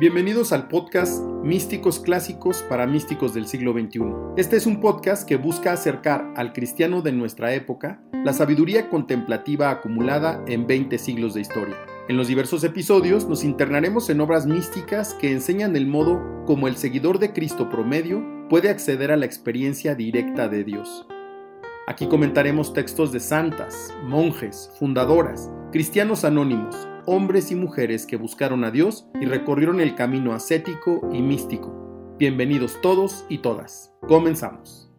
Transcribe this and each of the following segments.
Bienvenidos al podcast Místicos Clásicos para Místicos del siglo XXI. Este es un podcast que busca acercar al cristiano de nuestra época la sabiduría contemplativa acumulada en 20 siglos de historia. En los diversos episodios nos internaremos en obras místicas que enseñan el modo como el seguidor de Cristo promedio puede acceder a la experiencia directa de Dios. Aquí comentaremos textos de santas, monjes, fundadoras, cristianos anónimos, hombres y mujeres que buscaron a Dios y recorrieron el camino ascético y místico. Bienvenidos todos y todas. Comenzamos.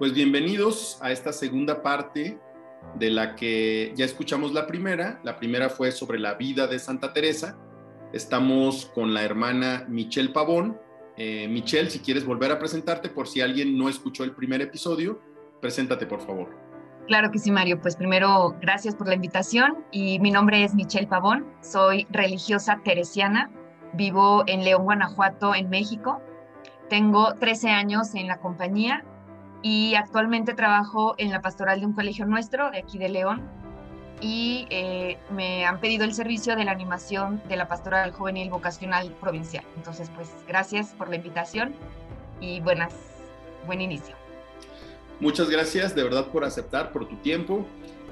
Pues bienvenidos a esta segunda parte de la que ya escuchamos la primera. La primera fue sobre la vida de Santa Teresa Estamos con la hermana Michelle Pavón. Eh, Michelle, si quieres volver a presentarte por si alguien no escuchó el primer episodio, preséntate por favor. Claro que sí, Mario. Pues primero, gracias por la invitación. Y mi nombre es Michelle Pavón. Soy religiosa teresiana. Vivo en León, Guanajuato, en México. Tengo 13 años en la compañía y actualmente trabajo en la pastoral de un colegio nuestro de aquí de León y eh, me han pedido el servicio de la animación de la Pastoral Juvenil Vocacional Provincial. Entonces, pues gracias por la invitación y buenas, buen inicio. Muchas gracias de verdad por aceptar, por tu tiempo.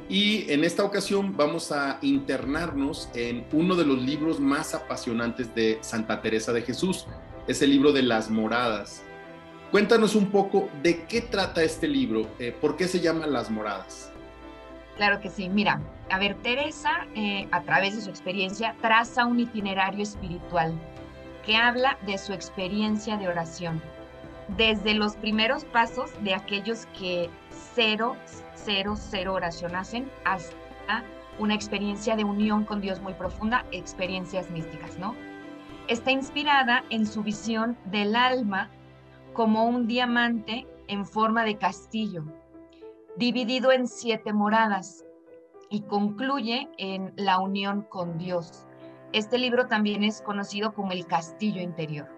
Y en esta ocasión vamos a internarnos en uno de los libros más apasionantes de Santa Teresa de Jesús. Es el libro de las moradas. Cuéntanos un poco de qué trata este libro, eh, por qué se llama Las Moradas. Claro que sí. Mira, a ver, Teresa, eh, a través de su experiencia, traza un itinerario espiritual que habla de su experiencia de oración, desde los primeros pasos de aquellos que cero, cero, cero oración hacen hasta una experiencia de unión con Dios muy profunda, experiencias místicas, ¿no? Está inspirada en su visión del alma como un diamante en forma de castillo, dividido en siete moradas y concluye en la unión con Dios. Este libro también es conocido como el castillo interior.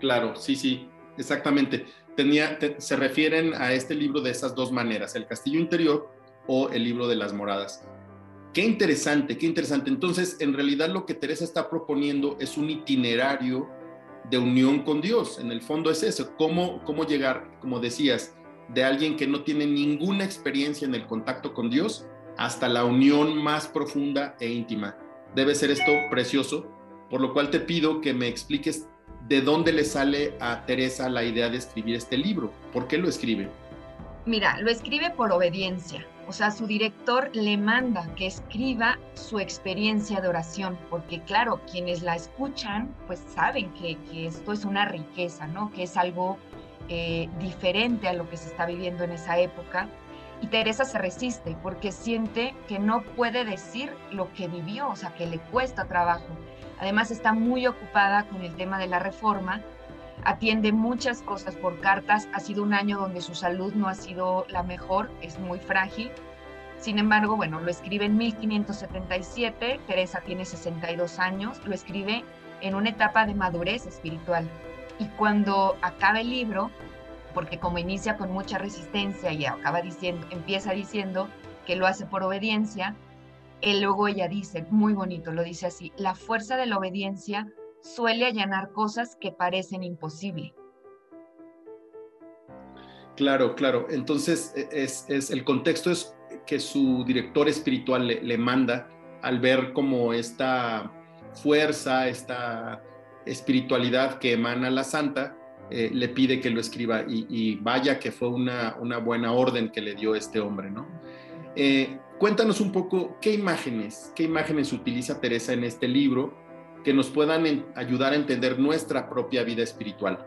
Claro, sí, sí, exactamente. Tenía, se refieren a este libro de esas dos maneras, el castillo interior o el libro de las moradas. Qué interesante, qué interesante. Entonces, en realidad lo que Teresa está proponiendo es un itinerario de unión con Dios. En el fondo es eso, cómo, cómo llegar, como decías, de alguien que no tiene ninguna experiencia en el contacto con Dios hasta la unión más profunda e íntima. Debe ser esto precioso, por lo cual te pido que me expliques de dónde le sale a Teresa la idea de escribir este libro. ¿Por qué lo escribe? Mira, lo escribe por obediencia. O sea, su director le manda que escriba su experiencia de oración, porque claro, quienes la escuchan, pues saben que, que esto es una riqueza, ¿no? Que es algo eh, diferente a lo que se está viviendo en esa época. Y Teresa se resiste porque siente que no puede decir lo que vivió, o sea, que le cuesta trabajo. Además está muy ocupada con el tema de la reforma, atiende muchas cosas por cartas, ha sido un año donde su salud no ha sido la mejor, es muy frágil. Sin embargo, bueno, lo escribe en 1577, Teresa tiene 62 años, lo escribe en una etapa de madurez espiritual. Y cuando acaba el libro, porque como inicia con mucha resistencia y acaba diciendo, empieza diciendo que lo hace por obediencia, él luego ella dice, muy bonito, lo dice así, la fuerza de la obediencia suele allanar cosas que parecen imposibles. Claro, claro. Entonces, e, es, es, el contexto es que su director espiritual le, le manda al ver como esta fuerza, esta espiritualidad que emana la santa, eh, le pide que lo escriba y, vaya que fue una, una, buena orden que le dio este hombre, ¿no? Eh, cuéntanos un poco qué imágenes, qué imágenes utiliza Teresa en este libro que nos puedan ayudar a entender nuestra propia vida espiritual.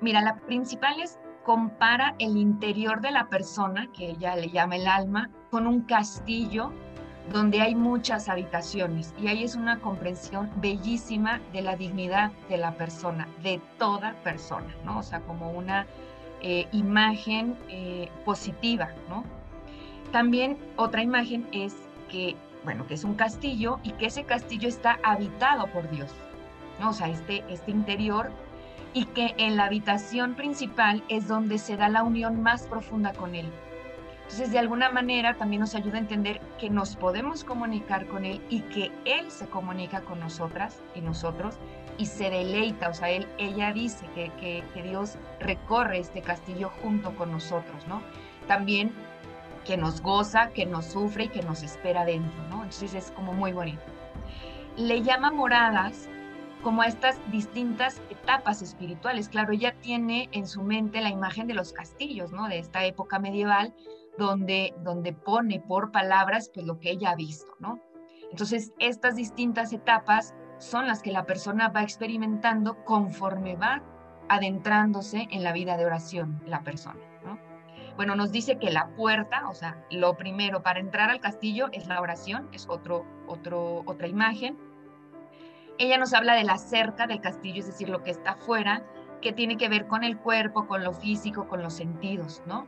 Mira, la principal es compara el interior de la persona, que ella le llama el alma, con un castillo donde hay muchas habitaciones y ahí es una comprensión bellísima de la dignidad de la persona, de toda persona, ¿no? O sea, como una eh, imagen eh, positiva, ¿no? También otra imagen es que, bueno, que es un castillo y que ese castillo está habitado por Dios, ¿no? O sea, este, este interior y que en la habitación principal es donde se da la unión más profunda con Él. Entonces, de alguna manera también nos ayuda a entender que nos podemos comunicar con Él y que Él se comunica con nosotras y nosotros y se deleita, o sea, él, ella dice que, que, que Dios recorre este castillo junto con nosotros, ¿no? También que nos goza, que nos sufre y que nos espera dentro, ¿no? Entonces es como muy bonito. Le llama moradas como a estas distintas etapas espirituales. Claro, ella tiene en su mente la imagen de los castillos, ¿no? De esta época medieval, donde, donde pone por palabras pues lo que ella ha visto, ¿no? Entonces, estas distintas etapas son las que la persona va experimentando conforme va adentrándose en la vida de oración, la persona, ¿no? Bueno, nos dice que la puerta, o sea, lo primero para entrar al castillo es la oración, es otro, otro, otra imagen ella nos habla de la cerca del castillo, es decir, lo que está afuera, que tiene que ver con el cuerpo, con lo físico, con los sentidos, ¿no?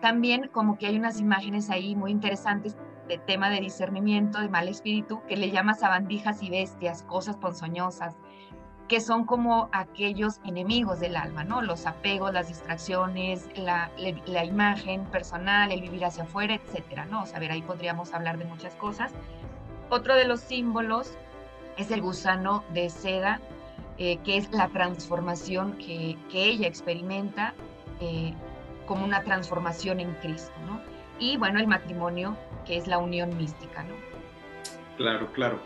También como que hay unas imágenes ahí muy interesantes de tema de discernimiento, de mal espíritu, que le llama sabandijas y bestias, cosas ponzoñosas, que son como aquellos enemigos del alma, ¿no? Los apegos, las distracciones, la, la imagen personal, el vivir hacia afuera, etcétera, ¿no? O sea, ver, ahí podríamos hablar de muchas cosas. Otro de los símbolos es el gusano de seda, eh, que es la transformación que, ella experimenta eh, como una transformación en Cristo, ¿no? Y bueno, el matrimonio, que es la unión mística, ¿no? Claro, claro.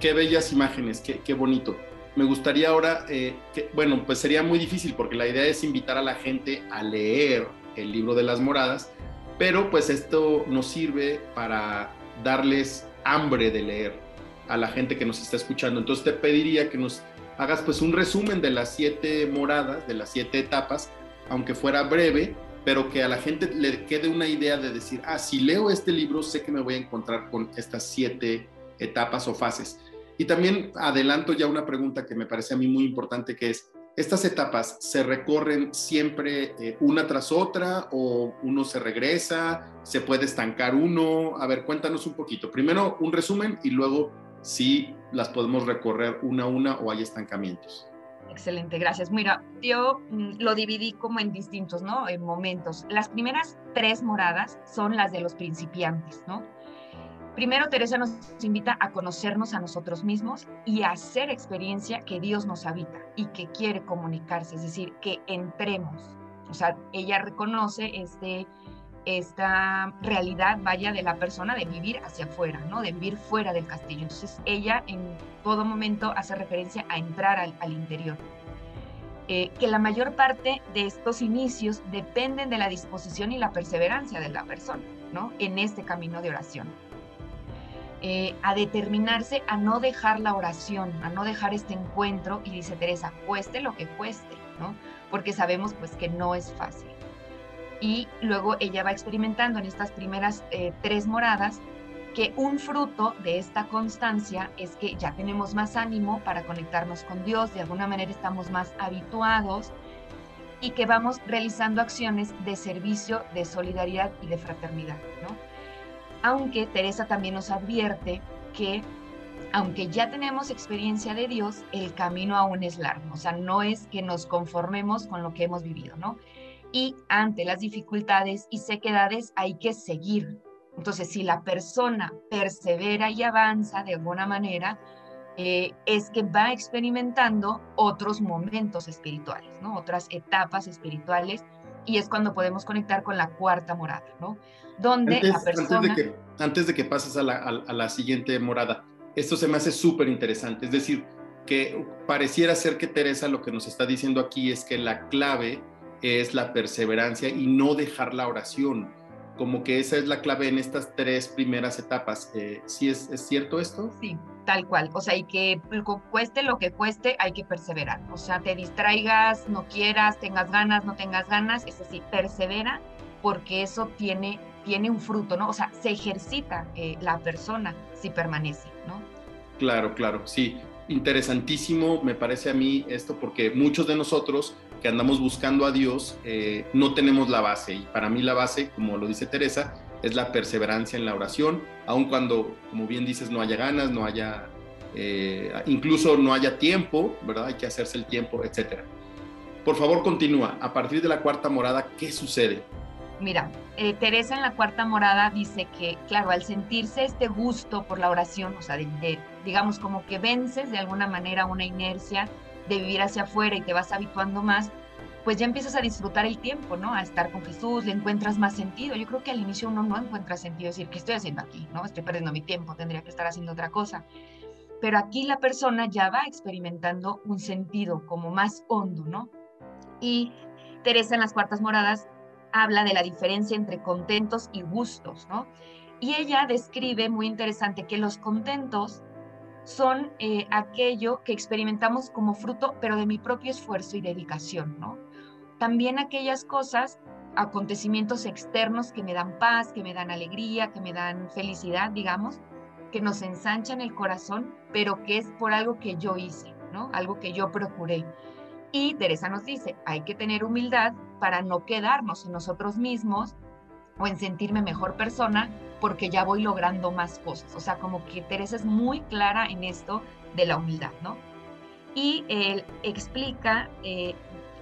Qué, bellas imágenes, qué, bonito. Me gustaría ahora, eh, bueno, pues sería muy difícil porque la idea es invitar a la gente a leer el libro de las moradas, pero pues esto nos sirve para darles hambre de leer, a la gente que nos está escuchando. Entonces te pediría que nos hagas pues un resumen de las siete moradas, de las siete etapas, aunque fuera breve, pero que a la gente le quede una idea de decir, ah, si leo este libro, sé que me voy a encontrar con estas siete etapas o fases. Y también adelanto ya una pregunta que me parece a mí muy importante, que es, ¿estas etapas se recorren siempre eh, una tras otra o uno se regresa? ¿Se puede estancar uno? A ver, cuéntanos un poquito. Primero un resumen y luego si las podemos recorrer una a una o hay estancamientos. Excelente, gracias. Mira, yo mm, lo dividí como en distintos, ¿no? En momentos. Las primeras tres moradas son las de los principiantes, ¿no? Primero, Teresa nos invita a conocernos a nosotros mismos y a hacer experiencia que Dios nos habita y que quiere comunicarse, es decir, que entremos. O sea, ella reconoce este esta realidad vaya de la persona de vivir hacia afuera, ¿no? De vivir fuera del castillo. Entonces ella en todo momento hace referencia a entrar al, interior. Eh, que la mayor parte de estos inicios dependen de la disposición y la perseverancia de la persona, ¿no? En este camino de oración. Eh, a determinarse a no dejar la oración, a no dejar este encuentro, y dice Teresa, cueste lo que cueste, ¿no? Porque sabemos pues que no es fácil y luego ella va experimentando en estas primeras eh, tres moradas que un fruto de esta constancia es que ya tenemos más ánimo para conectarnos con Dios, de alguna manera estamos más habituados y que vamos realizando acciones de servicio, de solidaridad y de fraternidad. ¿no? Aunque Teresa también nos advierte que aunque ya tenemos experiencia de Dios, el camino aún es largo, o sea, no es que nos conformemos con lo que hemos vivido, ¿no? Y ante las dificultades y sequedades hay que seguir. Entonces, si la persona persevera y avanza de alguna manera, eh, es que va experimentando otros momentos espirituales, ¿no? otras etapas espirituales, y es cuando podemos conectar con la cuarta morada, ¿no? Donde antes, la persona... Antes de, que, antes de que pases a la, a la siguiente morada, esto se me hace súper interesante, es decir, que pareciera ser que Teresa lo que nos está diciendo aquí es que la clave es la perseverancia y no dejar la oración. Como que esa es la clave en estas tres primeras etapas. Eh, ¿Sí es, es, cierto esto? Sí, tal cual. O sea, y que cueste lo que cueste, hay que perseverar. O sea, te distraigas, no quieras, tengas ganas, no tengas ganas, es decir, persevera porque eso tiene, tiene un fruto, ¿no? O sea, se ejercita eh, la persona si permanece, ¿no? Claro, claro, sí. Interesantísimo me parece a mí esto porque muchos de nosotros que andamos buscando a Dios, eh, no tenemos la base. Y para mí la base, como lo dice Teresa, es la perseverancia en la oración, aun cuando, como bien dices, no haya ganas, no haya eh, incluso no haya tiempo, ¿verdad? Hay que hacerse el tiempo, etc. Por favor, continúa. A partir de la cuarta morada, ¿qué sucede? Mira, eh, Teresa en la cuarta morada dice que, claro, al sentirse este gusto por la oración, o sea, digamos como que vences de alguna manera una inercia de vivir hacia afuera y te vas habituando más, pues ya empiezas a disfrutar el tiempo, ¿no? A estar con Jesús, le encuentras más sentido. Yo creo que al inicio uno no encuentra sentido, decir, ¿qué estoy haciendo aquí? ¿No? Estoy perdiendo mi tiempo, tendría que estar haciendo otra cosa. Pero aquí la persona ya va experimentando un sentido como más hondo, ¿no? Y Teresa en las cuartas moradas habla de la diferencia entre contentos y gustos, ¿no? Y ella describe muy interesante que los contentos son eh, aquello que experimentamos como fruto, pero de mi propio esfuerzo y dedicación, ¿no? También aquellas cosas, acontecimientos externos que me dan paz, que me dan alegría, que me dan felicidad, digamos, que nos ensanchan el corazón, pero que es por algo que yo hice, ¿no? Algo que yo procuré. Y Teresa nos dice, hay que tener humildad para no quedarnos en nosotros mismos o en sentirme mejor persona porque ya voy logrando más cosas. O sea, como que Teresa es muy clara en esto de la humildad, ¿no? Y él explica eh,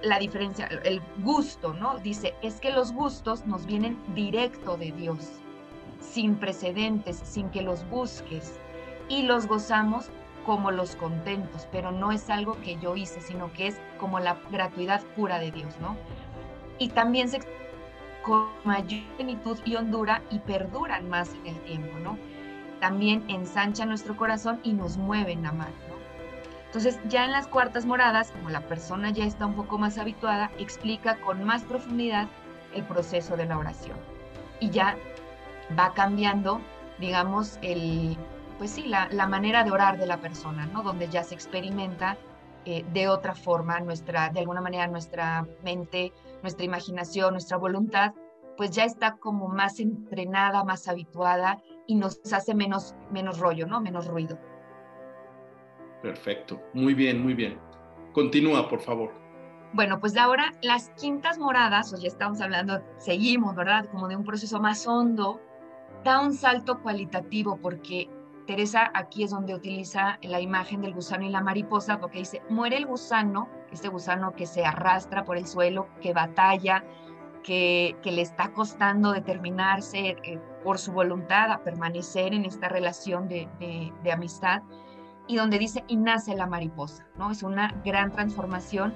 la diferencia, el gusto, ¿no? Dice, es que los gustos nos vienen directo de Dios, sin precedentes, sin que los busques, y los gozamos como los contentos, pero no es algo que yo hice, sino que es como la gratuidad pura de Dios, ¿no? Y también se con mayor plenitud y hondura y perduran más en el tiempo, ¿no? También ensancha nuestro corazón y nos mueven a amar, ¿no? Entonces, ya en las cuartas moradas, como la persona ya está un poco más habituada, explica con más profundidad el proceso de la oración. Y ya va cambiando, digamos, el, pues sí, la, la manera de orar de la persona, ¿no? Donde ya se experimenta eh, de otra forma, nuestra, de alguna manera nuestra mente, nuestra imaginación, nuestra voluntad, pues ya está como más entrenada, más habituada y nos hace menos, menos rollo, ¿no? Menos ruido. Perfecto, muy bien, muy bien. Continúa, por favor. Bueno, pues ahora las quintas moradas, o ya estamos hablando, seguimos, ¿verdad? Como de un proceso más hondo, da un salto cualitativo porque Teresa aquí es donde utiliza la imagen del gusano y la mariposa, porque dice, muere el gusano, este gusano que se arrastra por el suelo, que batalla, que, le está costando determinarse eh, por su voluntad a permanecer en esta relación de, de amistad, y donde dice, y nace la mariposa, ¿no? Es una gran transformación.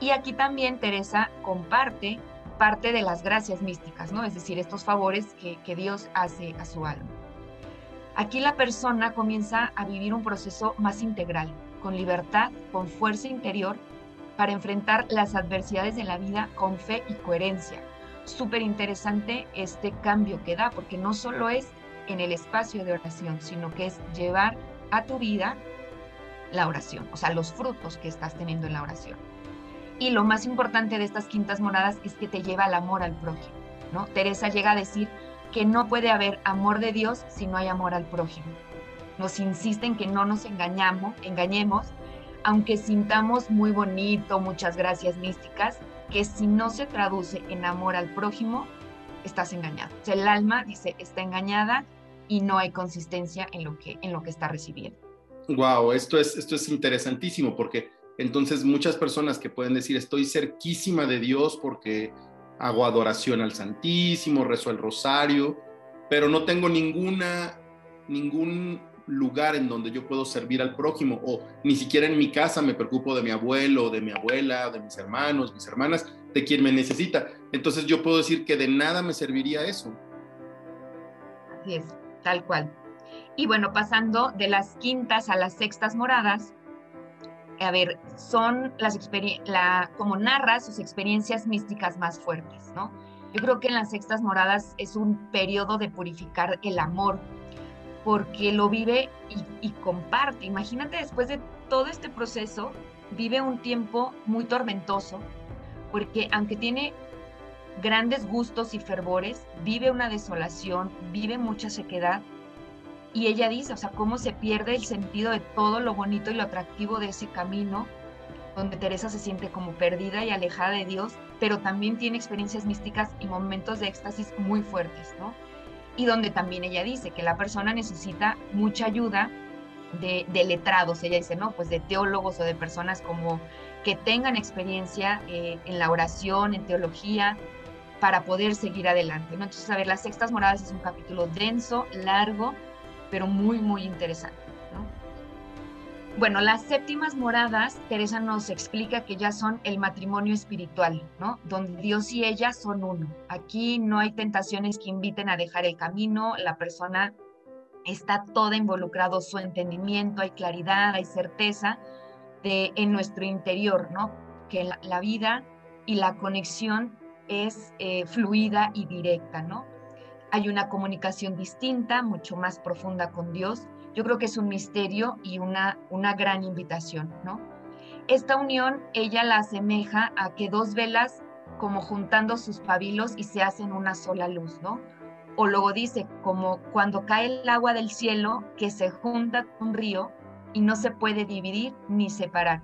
Y aquí también Teresa comparte parte de las gracias místicas, ¿no? Es decir, estos favores que, que Dios hace a su alma. Aquí la persona comienza a vivir un proceso más integral, con libertad, con fuerza interior, para enfrentar las adversidades de la vida con fe y coherencia. Súper interesante este cambio que da, porque no solo es en el espacio de oración, sino que es llevar a tu vida la oración, o sea, los frutos que estás teniendo en la oración. Y lo más importante de estas quintas moradas es que te lleva al amor al prójimo, ¿no? Teresa llega a decir, que no puede haber amor de Dios si no hay amor al prójimo. Nos insisten que no nos engañamos, engañemos, aunque sintamos muy bonito, muchas gracias místicas, que si no se traduce en amor al prójimo, estás engañado. O sea, el alma dice está engañada y no hay consistencia en lo que, en lo que está recibiendo. Wow, esto es, esto es interesantísimo porque entonces muchas personas que pueden decir estoy cerquísima de Dios porque hago adoración al Santísimo, rezo el rosario, pero no tengo ninguna, ningún lugar en donde yo puedo servir al prójimo o ni siquiera en mi casa me preocupo de mi abuelo, de mi abuela, de mis hermanos, mis hermanas, de quien me necesita. Entonces yo puedo decir que de nada me serviría eso. Así es, tal cual. Y bueno, pasando de las quintas a las sextas moradas, a ver, son las la, como narra sus experiencias místicas más fuertes, ¿no? Yo creo que en las sextas moradas es un periodo de purificar el amor, porque lo vive y, comparte. Imagínate después de todo este proceso, vive un tiempo muy tormentoso, porque aunque tiene grandes gustos y fervores, vive una desolación, vive mucha sequedad, y ella dice, o sea, cómo se pierde el sentido de todo lo bonito y lo atractivo de ese camino, donde Teresa se siente como perdida y alejada de Dios, pero también tiene experiencias místicas y momentos de éxtasis muy fuertes, ¿no? Y donde también ella dice que la persona necesita mucha ayuda de, letrados, ella dice, no, pues de teólogos o de personas como que tengan experiencia eh, en la oración, en teología, para poder seguir adelante. ¿no? Entonces, a ver, las sextas moradas es un capítulo denso, largo, pero muy, muy interesante. Bueno, las séptimas moradas, Teresa nos explica que ya son el matrimonio espiritual, ¿no? Donde Dios y ella son uno. Aquí no hay tentaciones que inviten a dejar el camino, la persona está toda involucrado su entendimiento, hay claridad, hay certeza de, en nuestro interior, ¿no? Que la vida y la conexión es eh, fluida y directa, ¿no? Hay una comunicación distinta, mucho más profunda con Dios. Yo creo que es un misterio y una, una gran invitación, ¿no? Esta unión ella la asemeja a que dos velas como juntando sus pabilos y se hacen una sola luz, ¿no? O luego dice, como cuando cae el agua del cielo que se junta con un río y no se puede dividir ni separar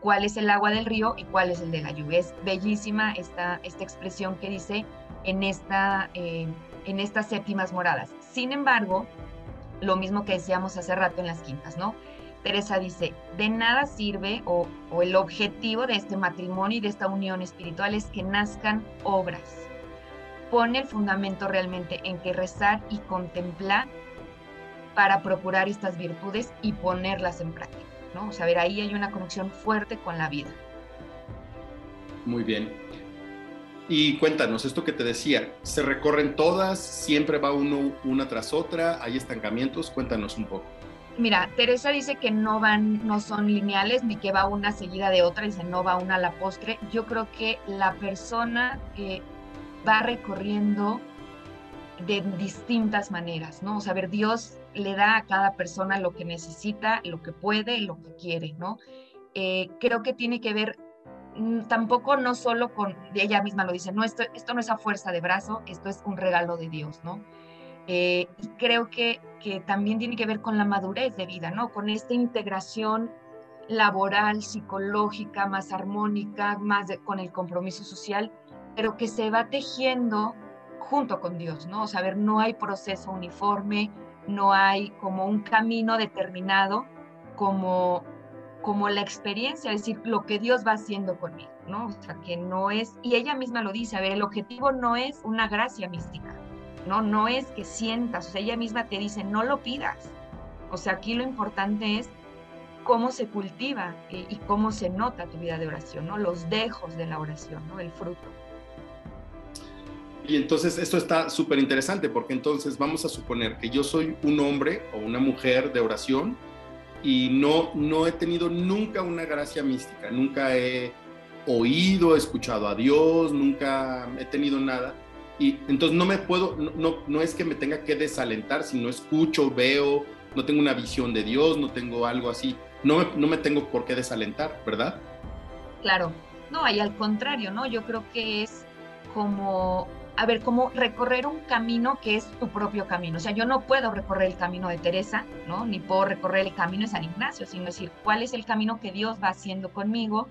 cuál es el agua del río y cuál es el de la lluvia. Es bellísima esta, esta expresión que dice en, esta, eh, en estas séptimas moradas. Sin embargo, lo mismo que decíamos hace rato en las quintas, ¿no? Teresa dice, de nada sirve o, el objetivo de este matrimonio y de esta unión espiritual es que nazcan obras. Pone el fundamento realmente en que rezar y contemplar para procurar estas virtudes y ponerlas en práctica. ¿no? O sea, ver, ahí hay una conexión fuerte con la vida. Muy bien. Y cuéntanos, esto que te decía, ¿se recorren todas? ¿Siempre va uno una tras otra? ¿Hay estancamientos? Cuéntanos un poco. Mira, Teresa dice que no van, no son lineales, ni que va una seguida de otra, dice no va una a la postre. Yo creo que la persona que va recorriendo de distintas maneras, ¿no? O sea, ver, Dios le da a cada persona lo que necesita, lo que puede, lo que quiere, ¿no? Eh, creo que tiene que ver tampoco no solo con, ella misma lo dice, no, esto, esto no es a fuerza de brazo, esto es un regalo de Dios, ¿no? Eh, y creo que, que también tiene que ver con la madurez de vida, ¿no? Con esta integración laboral, psicológica, más armónica, más con el compromiso social, pero que se va tejiendo junto con Dios, ¿no? O sea, ver, no hay proceso uniforme, no hay como un camino determinado como, como la experiencia, es decir, lo que Dios va haciendo conmigo, ¿no? O sea, que no es, y ella misma lo dice, a ver, el objetivo no es una gracia mística, ¿no? No es que sientas, o sea, ella misma te dice, no lo pidas. O sea, aquí lo importante es cómo se cultiva y, cómo se nota tu vida de oración, ¿no? Los dejos de la oración, ¿no? El fruto. Y entonces esto está súper interesante porque entonces vamos a suponer que yo soy un hombre o una mujer de oración y no, no he tenido nunca una gracia mística, nunca he oído, escuchado a Dios, nunca he tenido nada. Y entonces no me puedo, no, no, es que me tenga que desalentar si no escucho, veo, no tengo una visión de Dios, no tengo algo así. No me, no me tengo por qué desalentar, ¿verdad? Claro, no, y al contrario, ¿no? Yo creo que es como a ver, como recorrer un camino que es tu propio camino. O sea, yo no puedo recorrer el camino de Teresa, ¿no? Ni puedo recorrer el camino de San Ignacio, sino decir, ¿cuál es el camino que Dios va haciendo conmigo?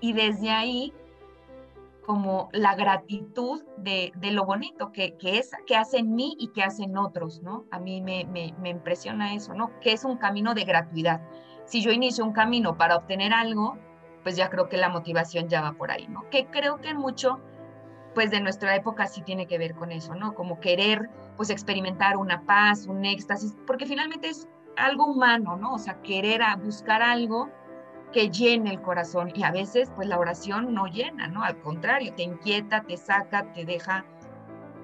Y desde ahí, como la gratitud de, lo bonito que, es, que hace en mí y que hacen otros, ¿no? A mí me, me, me impresiona eso, ¿no? Que es un camino de gratuidad. Si yo inicio un camino para obtener algo, pues ya creo que la motivación ya va por ahí, ¿no? Que creo que mucho pues de nuestra época sí tiene que ver con eso, ¿no? Como querer pues experimentar una paz, un éxtasis, porque finalmente es algo humano, ¿no? O sea, querer a buscar algo que llene el corazón y a veces pues la oración no llena, ¿no? Al contrario, te inquieta, te saca, te deja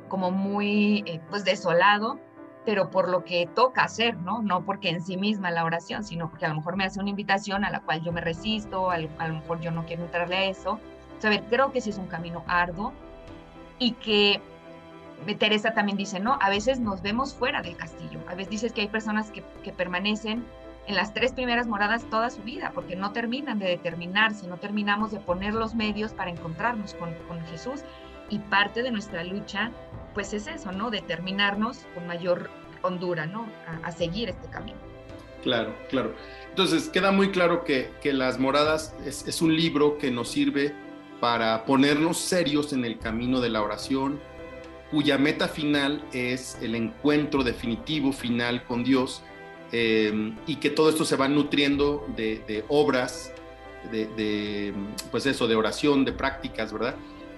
como muy eh, pues desolado, pero por lo que toca hacer, ¿no? No porque en sí misma la oración, sino porque a lo mejor me hace una invitación a la cual yo me resisto, a lo, a lo mejor yo no quiero entrarle a eso. O sea, a ver, creo que sí es un camino arduo, y que Teresa también dice, ¿no? A veces nos vemos fuera del castillo. A veces dices que hay personas que, permanecen en las tres primeras moradas toda su vida, porque no terminan de determinarse, no terminamos de poner los medios para encontrarnos con, Jesús. Y parte de nuestra lucha, pues es eso, ¿no? Determinarnos con mayor hondura, ¿no? A, seguir este camino. Claro, claro. Entonces, queda muy claro que, Las Moradas es, es un libro que nos sirve para ponernos serios en el camino de la oración, cuya meta final es el encuentro definitivo, final con Dios, em, y que todo esto se va nutriendo de, obras, de, pues eso, de oración, de prácticas, ¿verdad?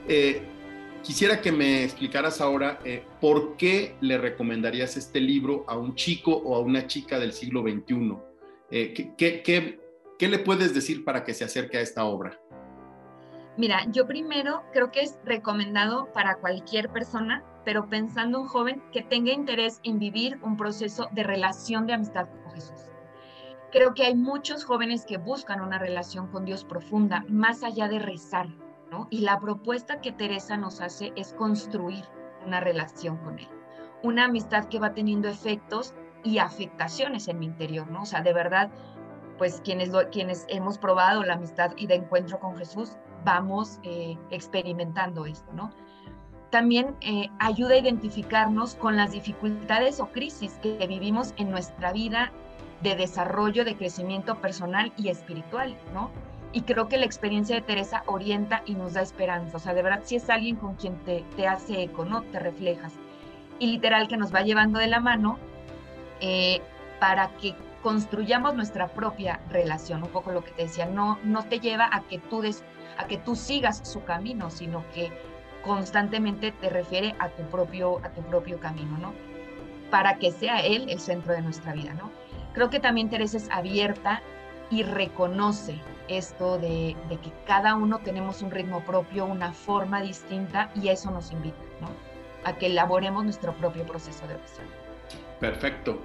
Eh, quisiera que me explicaras ahora eh, por qué le recomendarías este libro a un chico o a una chica del siglo XXI. Eh, qué le puedes decir para que se acerque a esta obra? Mira, yo primero creo que es recomendado para cualquier persona, pero pensando un joven que tenga interés en vivir un proceso de relación de amistad con Jesús. Creo que hay muchos jóvenes que buscan una relación con Dios profunda, más allá de rezar, ¿no? Y la propuesta que Teresa nos hace es construir una relación con Él, una amistad que va teniendo efectos y afectaciones en mi interior, ¿no? O sea, de verdad, pues quienes, quienes hemos probado la amistad y de encuentro con Jesús, vamos eh, experimentando esto, ¿no? También eh, ayuda a identificarnos con las dificultades o crisis que vivimos en nuestra vida de desarrollo, de crecimiento personal y espiritual, ¿no? Y creo que la experiencia de Teresa orienta y nos da esperanza. O sea, de verdad, si es alguien con quien te, te hace eco, ¿no? Te reflejas. Y literal que nos va llevando de la mano eh, para que construyamos nuestra propia relación. Un poco lo que te decía, no, no te lleva a que tú des a que tú sigas su camino, sino que constantemente te refiere a tu propio, a tu propio camino, ¿no? Para que sea Él el centro de nuestra vida, ¿no? Creo que también Teresa es abierta y reconoce esto de, que cada uno tenemos un ritmo propio, una forma distinta y eso nos invita, ¿no? A que elaboremos nuestro propio proceso de oración. Perfecto.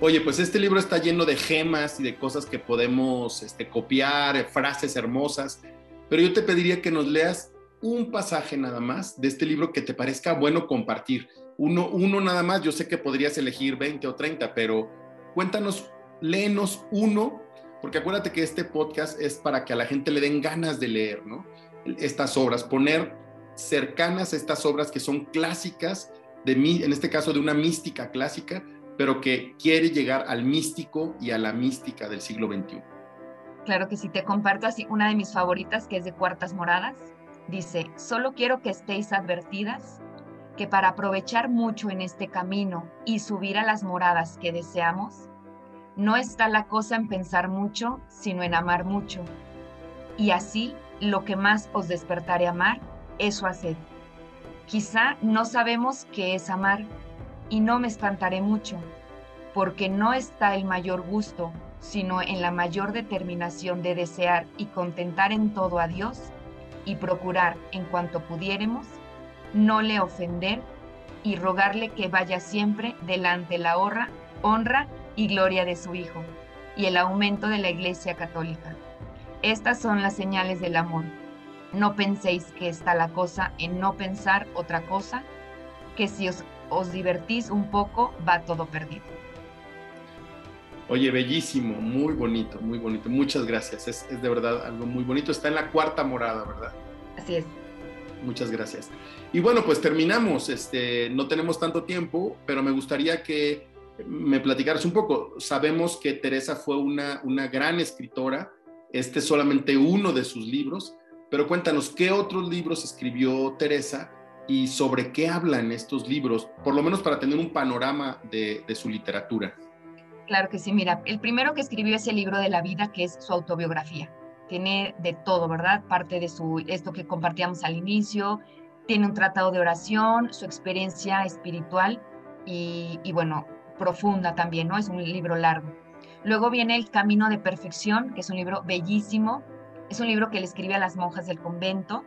Oye, pues este libro está lleno de gemas y de cosas que podemos este, copiar, frases hermosas pero yo te pediría que nos leas un pasaje nada más de este libro que te parezca bueno compartir. Uno, uno nada más, yo sé que podrías elegir 20 o 30, pero cuéntanos, léenos uno, porque acuérdate que este podcast es para que a la gente le den ganas de leer, ¿no? Estas obras, poner cercanas a estas obras que son clásicas, de mí, en este caso de una mística clásica, pero que quiere llegar al místico y a la mística del siglo XXI. Claro que sí, te comparto así una de mis favoritas que es de Cuartas Moradas. Dice, solo quiero que estéis advertidas que para aprovechar mucho en este camino y subir a las moradas que deseamos, no está la cosa en pensar mucho, sino en amar mucho. Y así, lo que más os despertare amar, eso haced. Quizá no sabemos qué es amar, y no me espantaré mucho, porque no está el mayor gusto sino en la mayor determinación de desear y contentar en todo a Dios y procurar en cuanto pudiéremos no le ofender y rogarle que vaya siempre delante la honra, honra y gloria de su Hijo y el aumento de la Iglesia Católica. Estas son las señales del amor. No penséis que está la cosa en no pensar otra cosa, que si os, os divertís un poco va todo perdido. Oye, bellísimo, muy bonito, muy bonito. Muchas gracias. Es, de verdad algo muy bonito. Está en la cuarta morada, ¿verdad? Así es. Muchas gracias. Y bueno, pues terminamos. Este, no tenemos tanto tiempo, pero me gustaría que me platicaras un poco. Sabemos que Teresa fue una, una gran escritora. Este es solamente uno de sus libros, pero cuéntanos, ¿qué otros libros escribió Teresa y sobre qué hablan estos libros? Por lo menos para tener un panorama de, de su literatura. Claro que sí, mira, el primero que escribió es el libro de la vida, que es su autobiografía. Tiene de todo, ¿verdad? Parte de su, esto que compartíamos al inicio, tiene un tratado de oración, su experiencia espiritual y bueno, profunda también, ¿no? Es un libro largo. Luego viene El Camino de Perfección, que es un libro bellísimo. Es un libro que le escribe a las monjas del convento.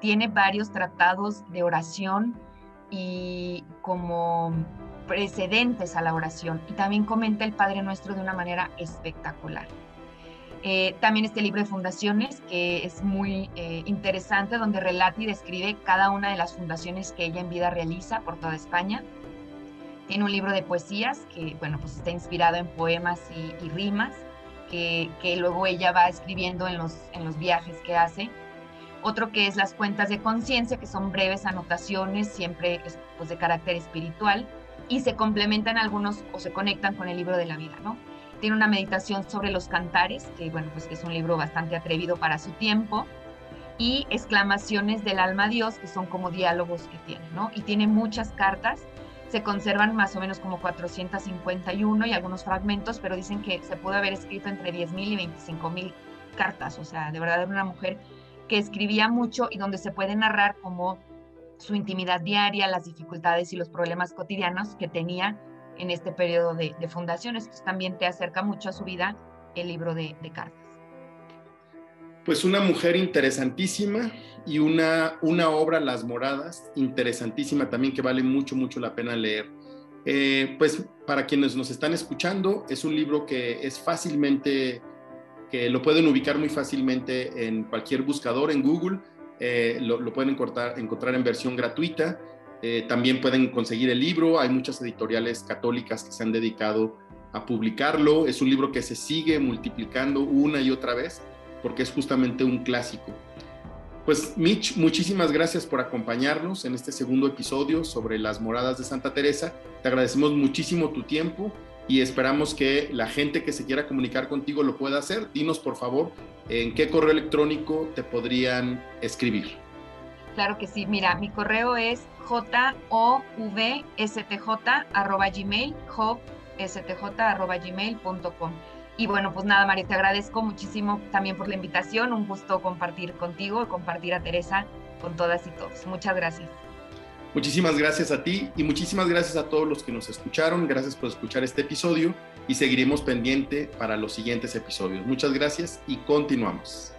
Tiene varios tratados de oración y como precedentes a la oración y también comenta el Padre Nuestro de una manera espectacular. Eh, también este libro de fundaciones que es muy eh, interesante donde relata y describe cada una de las fundaciones que ella en vida realiza por toda España. Tiene un libro de poesías que bueno pues está inspirado en poemas y, rimas que, que, luego ella va escribiendo en los, en los viajes que hace. Otro que es las cuentas de conciencia que son breves anotaciones siempre pues, de carácter espiritual y se complementan algunos o se conectan con el libro de la vida, ¿no? Tiene una meditación sobre los cantares, que bueno, pues es un libro bastante atrevido para su tiempo, y exclamaciones del alma a Dios, que son como diálogos que tiene, ¿no? Y tiene muchas cartas, se conservan más o menos como 451 y algunos fragmentos, pero dicen que se pudo haber escrito entre 10.000 y 25.000 cartas, o sea, de verdad era una mujer que escribía mucho y donde se puede narrar como su intimidad diaria, las dificultades y los problemas cotidianos que tenía en este periodo de, fundación. Esto también te acerca mucho a su vida el libro de, cartas. Pues una mujer interesantísima y una, una obra, Las Moradas, interesantísima también que vale mucho, mucho la pena leer. Eh, pues para quienes nos están escuchando, es un libro que es fácilmente, que lo pueden ubicar muy fácilmente en cualquier buscador, en Google, eh, lo, pueden encontrar, en versión gratuita. Eh, también pueden conseguir el libro, hay muchas editoriales católicas que se han dedicado a publicarlo. Es un libro que se sigue multiplicando una y otra vez porque es justamente un clásico. Pues Mitch, muchísimas gracias por acompañarnos en este segundo episodio sobre las moradas de Santa Teresa. Te agradecemos muchísimo tu tiempo y esperamos que la gente que se quiera comunicar contigo lo pueda hacer. Dinos por favor en qué correo electrónico te podrían escribir. Claro que sí, mira, mi correo es jovstj.gmail, jovstj.gmail.com. Y bueno, pues nada, Mario, te agradezco muchísimo también por la invitación. Un gusto compartir contigo compartir a Teresa con todas y todos. Muchas gracias. Muchísimas gracias a ti y muchísimas gracias a todos los que nos escucharon. Gracias por escuchar este episodio y seguiremos pendiente para los siguientes episodios. Muchas gracias y continuamos.